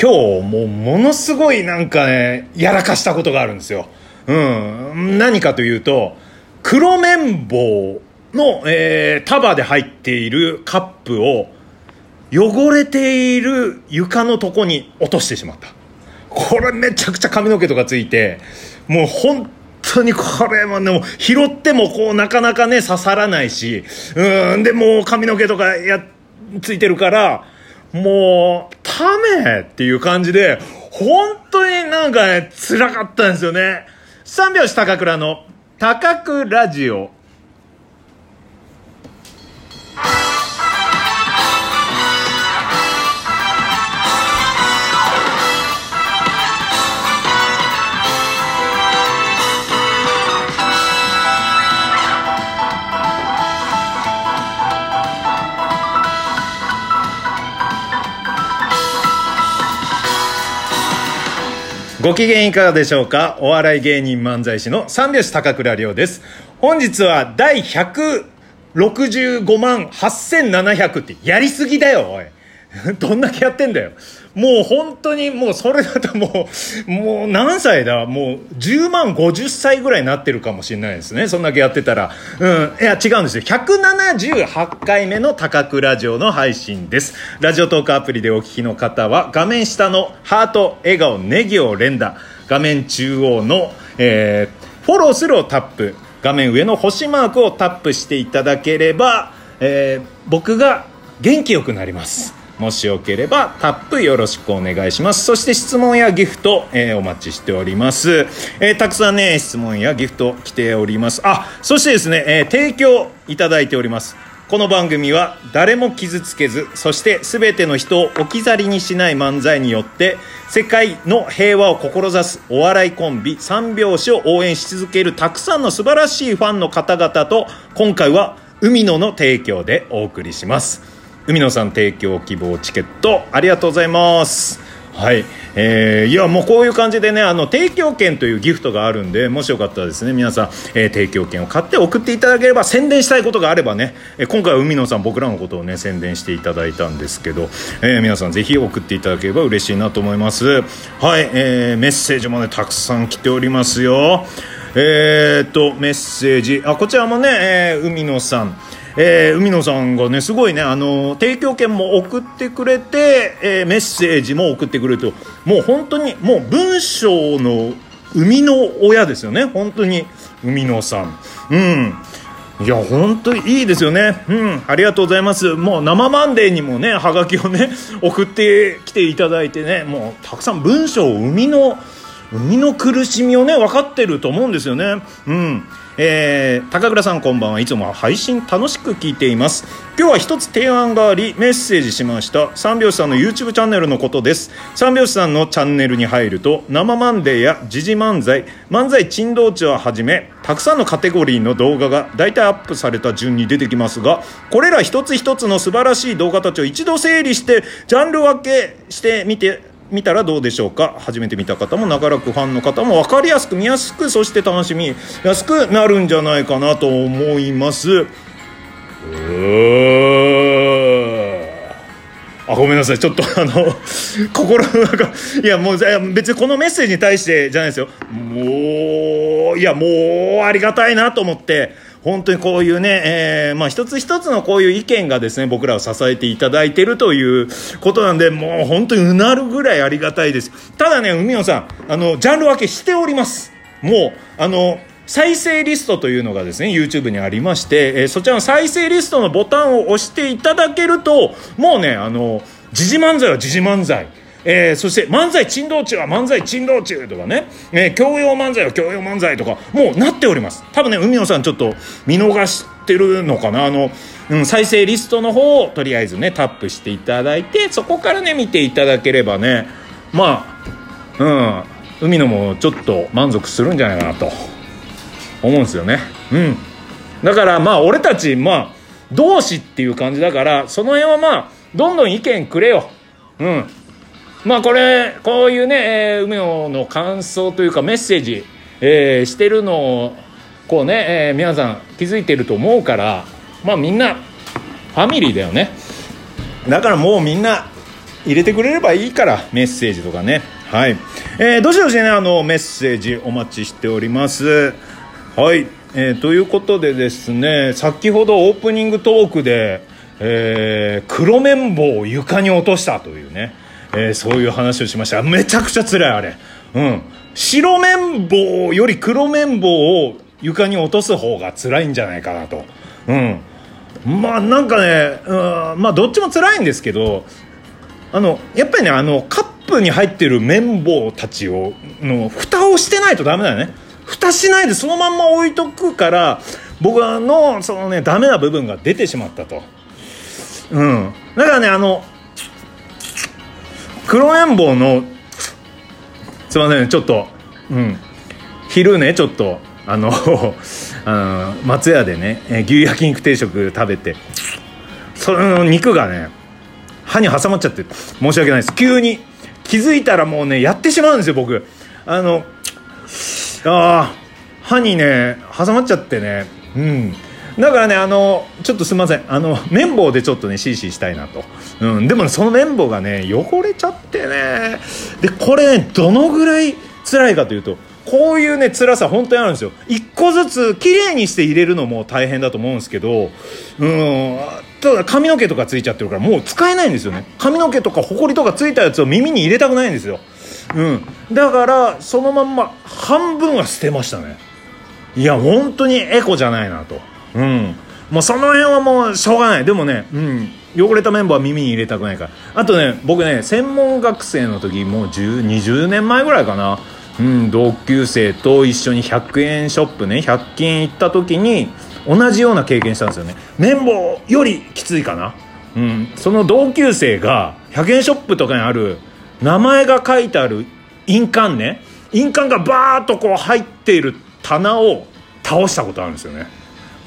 今日もうものすごいなんかねやらかしたことがあるんですよ。うん。何かというと黒綿棒の、えー、束で入っているカップを汚れている床のとこに落としてしまった。これめちゃくちゃ髪の毛とかついてもう本当にこれもねも拾ってもこうなかなかね刺さらないしうん。でもう髪の毛とかやついてるからもうめっていう感じで本当になんかね辛かったんですよね。三拍子高倉の高倉ラジオ。ご機嫌いかがでしょうか？お笑い芸人漫才師の三拍子高倉涼です。本日は第165万8700ってやりすぎだよおい。どんだけやってんだよ。もう本当にもうそれだともうもう何歳だ？もう10万50歳ぐらいになってるかもしれないですね。そんだけやってたら。うん。いや違うんですよ。178回目の高倉ラジオの配信です。ラジオトークアプリでお聞きの方は画面下のハート笑顔ネギを連打。画面中央の、えー、フォローするをタップ。画面上の星マークをタップしていただければ、えー、僕が元気よくなります。もしよければタップよろしくお願いします。そして質問やギフト、えー、お待ちしております、えー、たくさんね質問やギフト来ております。あそしてですね、えー、提供いただいております。この番組は誰も傷つけずそして全ての人を置き去りにしない漫才によって世界の平和を志すお笑いコンビ三拍子を応援し続けるたくさんの素晴らしいファンの方々と今回は海野の提供でお送りします。海野さん提供希望チケットありがとうございます。はい、えー、いやもうこういう感じでねあの提供券というギフトがあるんでもしよかったらですね皆さん、えー、提供券を買って送っていただければ宣伝したいことがあればね、えー、今回は海野さん僕らのことをね宣伝していただいたんですけど、えー、皆さんぜひ送っていただければ嬉しいなと思います。はい、えー、メッセージもねたくさん来ておりますよ。えー、っとメッセージ。あこちらもね、えー、海野さん。えー、海野さんがねすごいねあの提供券も送ってくれて、えー、メッセージも送ってくれると。もう本当にもう文章の生みの親ですよね。本当に海野さん。うん。いや本当にいいですよね。うん。ありがとうございます。もう生マンデーにもねはがきをね送ってきていただいてねもうたくさん文章を生みの生みの苦しみをね分かってると思うんですよね。うん。えー、高倉さんこんばんはいつも配信楽しく聞いています。今日は一つ提案がありメッセージしました。三拍子さんの YouTube チャンネルのことです。三拍子さんのチャンネルに入ると生マンデーや時事漫才漫才珍道中をはじめたくさんのカテゴリーの動画が大体アップされた順に出てきますがこれら一つ一つの素晴らしい動画たちを一度整理してジャンル分けしてみて見たらどうでしょうか？初めて見た方も長らくファンの方も分かりやすく見やすくそして楽しみやすくなるんじゃないかなと思います。あごめんなさい。ちょっとあの 心の中いやもう別にこのメッセージに対してじゃないですよ。もういやもうありがたいなと思って。本当にこういうね、えー、まあ一つ一つのこういう意見がですね、僕らを支えていただいているということなんで、もう本当にうなるぐらいありがたいです。ただね、海野さん、あの、ジャンル分けしております。もう、あの、再生リストというのがですね、YouTube にありまして、えー、そちらの再生リストのボタンを押していただけると、もうね、あの、時事漫才は時事漫才。えー、そして漫才珍道中は漫才珍道中とかね、えー、教養漫才は教養漫才とかもうなっております。多分ね海野さんちょっと見逃してるのかな。あの、うん、再生リストの方をとりあえずねタップしていただいてそこからね見ていただければね。まあうん海野もちょっと満足するんじゃないかなと。思うんですよね。うん。だからまあ俺たちまあ同志っていう感じだからその辺はまあどんどん意見くれよ。うん。まあこれこういうね、えー、梅野の感想というかメッセージ、えー、してるのをこうね、えー、皆さん気づいてると思うからまあみんなファミリーだよね。だからもうみんな入れてくれればいいからメッセージとかね。はい、えー、どしどしねあのメッセージお待ちしております。はい。えー、ということでですね先ほどオープニングトークで、えー、黒綿棒を床に落としたというね、えー、そういう話をしました。めちゃくちゃ辛いあれ。うん。白綿棒より黒綿棒を床に落とす方が辛いんじゃないかなと。うん。まあなんかね、うん、まあどっちも辛いんですけどあのやっぱりねあのカップに入ってる綿棒たちをの蓋をしてないとダメだよね。蓋しないでそのまんま置いとくから僕のそのねダメな部分が出てしまったと。うん。だからねあの黒綿棒のすいませんちょっとうん。昼ねちょっとあの あの松屋でね牛焼肉定食食べてその肉がね歯に挟まっちゃって申し訳ないです。急に気づいたらもうねやってしまうんですよ僕。あのあ歯にね挟まっちゃってねうん。だからねあのちょっとすみません。あの綿棒でちょっとねシーシーしたいなと、うん、でも、ね、その綿棒がね汚れちゃってね。でこれねどのぐらい辛いかというとこういうね辛さ本当にあるんですよ。一個ずつ綺麗にして入れるのも大変だと思うんですけどうんただ髪の毛とかついちゃってるからもう使えないんですよね。髪の毛とかほこりとかついたやつを耳に入れたくないんですよ。うん。だからそのまんま半分は捨てましたね。いや本当にエコじゃないなと。うん。もうその辺はもうしょうがない。でもねうん。汚れた綿棒は耳に入れたくないから。あとね僕ね専門学生の時もう20年前ぐらいかな。うん、同級生と一緒に100円ショップね100均行った時に同じような経験したんですよね。綿棒よりきついかな、うん、その同級生が100円ショップとかにある名前が書いてある印鑑ね。印鑑がバーッとこう入っている棚を倒したことあるんですよね。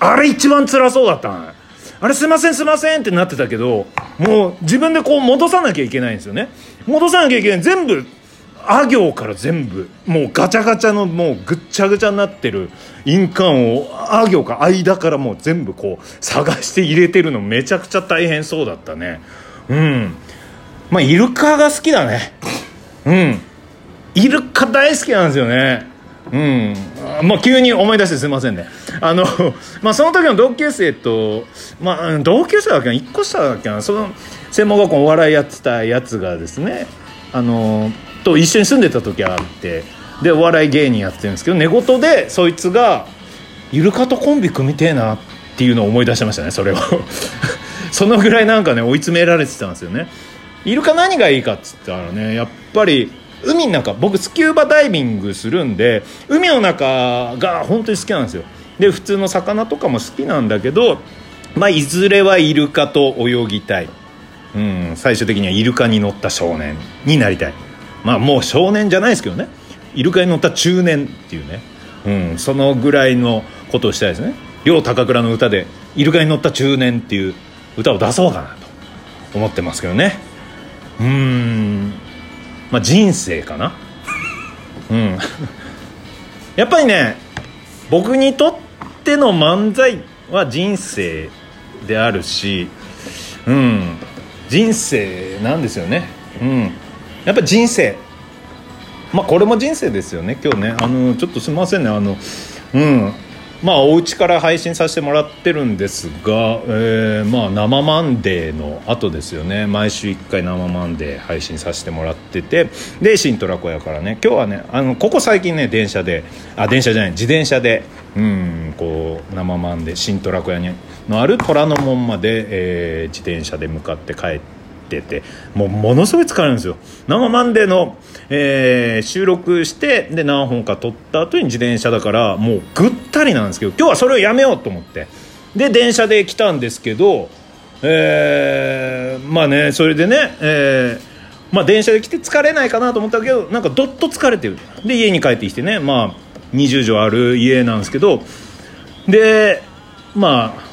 あれ一番辛そうだったあれすいませんすいませんってなってたけどもう自分でこう戻さなきゃいけないんですよね。戻さなきゃいけない。全部あ行から全部もうガチャガチャのもうぐっちゃぐちゃになってる印鑑をあ行か間からもう全部こう探して入れてるのめちゃくちゃ大変そうだったね。うん。まあイルカが好きだね。うん。イルカ大好きなんですよね。うん。まあ急に思い出してすいませんね。あの まあその時の同級生とまあ同級生だっけな1個下だっけなその専門学校お笑いやってたやつがですねあのと一緒に住んでた時あってでお笑い芸人やってるんですけど寝言でそいつがイルカとコンビ組みてえなっていうのを思い出しましたねそれを。そのぐらいなんかね追い詰められてたんですよね。イルカ何がいいかっつったらねやっぱり海の中僕スキューバダイビングするんで海の中が本当に好きなんですよ。で普通の魚とかも好きなんだけどまあいずれはイルカと泳ぎたい。うん最終的にはイルカに乗った少年になりたい。まあもう少年じゃないですけどね。イルカに乗った中年っていうね、うん、そのぐらいのことをしたいですね。両高倉の歌で「イルカに乗った中年」っていう歌を出そうかなと思ってますけどね。うん。まあ人生かな。うん。やっぱりね僕にとっての漫才は人生であるしうん。人生なんですよね。うん。やっぱ人生。まあこれも人生ですよね今日ね。あのちょっとすみませんね。あのうん。まあお家から配信させてもらってるんですが、えー、まあ生マンデーの後ですよね。毎週1回生マンデー配信させてもらってて。で新虎子屋からね。今日はねあのここ最近ね電車であ電車じゃない自転車でうんこう生マンデー新虎子屋にのある虎ノ門まで、えー、自転車で向かって帰ってっててもうものすごい疲れるんですよ。生マンデーの、えー、収録してで何本か撮った後に自転車だからもうぐったりなんですけど今日はそれをやめようと思って。で電車で来たんですけどえー、まあねそれでねえーまあ、電車で来て疲れないかなと思ったけどなんかどっと疲れてる。で家に帰ってきてねまあ20畳ある家なんですけどでまあ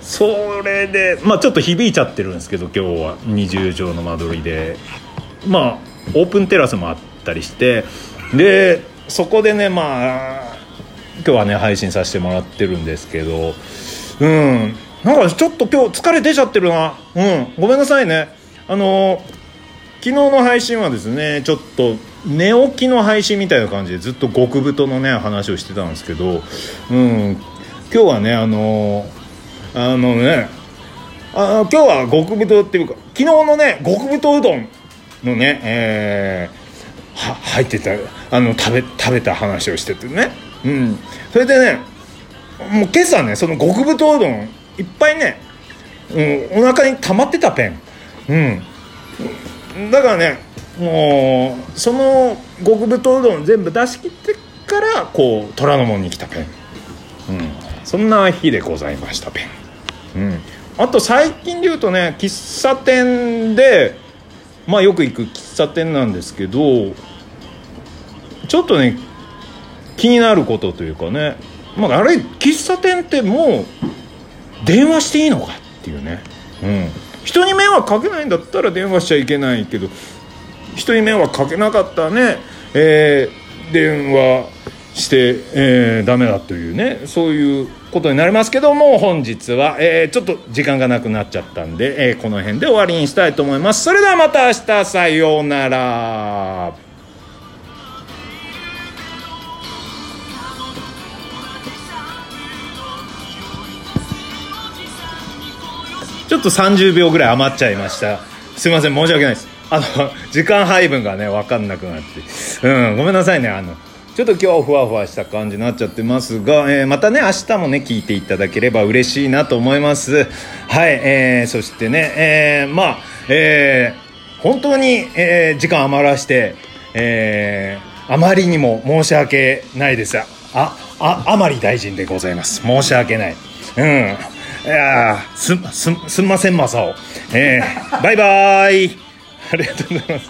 それでまあちょっと響いちゃってるんですけど今日は。20畳の間取りで。まあオープンテラスもあったりして。でそこでねまあ今日はね配信させてもらってるんですけど。うん。なんかちょっと今日疲れ出ちゃってるな。うん。ごめんなさいね。あの昨日の配信はですねちょっと寝起きの配信みたいな感じでずっと極太のね話をしてたんですけど。うん。今日はねあのあのねあ今日は極太っていうか昨日のね極太うどんのねえー、は入ってたあの食べ食べた話をしててね。うん。それでねもう今朝ねその極太うどんいっぱいね、うん、お腹に溜まってたペン。うん。だからねもうその極太うどん全部出し切ってからこう虎ノ門に来たペン、そんな日でございましたペン、うん、あと最近で言うとね喫茶店でまあよく行く喫茶店なんですけどちょっとね気になることというかね、まあ、あれ喫茶店ってもう電話していいのかっていうね、うん、人に迷惑かけないんだったら電話しちゃいけないけど人に迷惑かけなかったね、えー、電話して、えー、ダメだというねそういうことになりますけども本日は、えー、ちょっと時間がなくなっちゃったんで、えー、この辺で終わりにしたいと思います。それではまた明日さようなら。ちょっと30秒ぐらい余っちゃいました。すいません申し訳ないです。あの時間配分がね分かんなくなって。うんごめんなさいねあのちょっと今日ふわふわした感じになっちゃってますが、えー、またね明日もね聞いていただければ嬉しいなと思います。はい、えー、そしてね、えー、まあえー、本当に、えー、時間余らしてえー、あまりにも申し訳ないです。あああまり大臣でございます。申し訳ない。うん。いやすすすんませんマサオ。えー、バイバイ。ありがとうございます。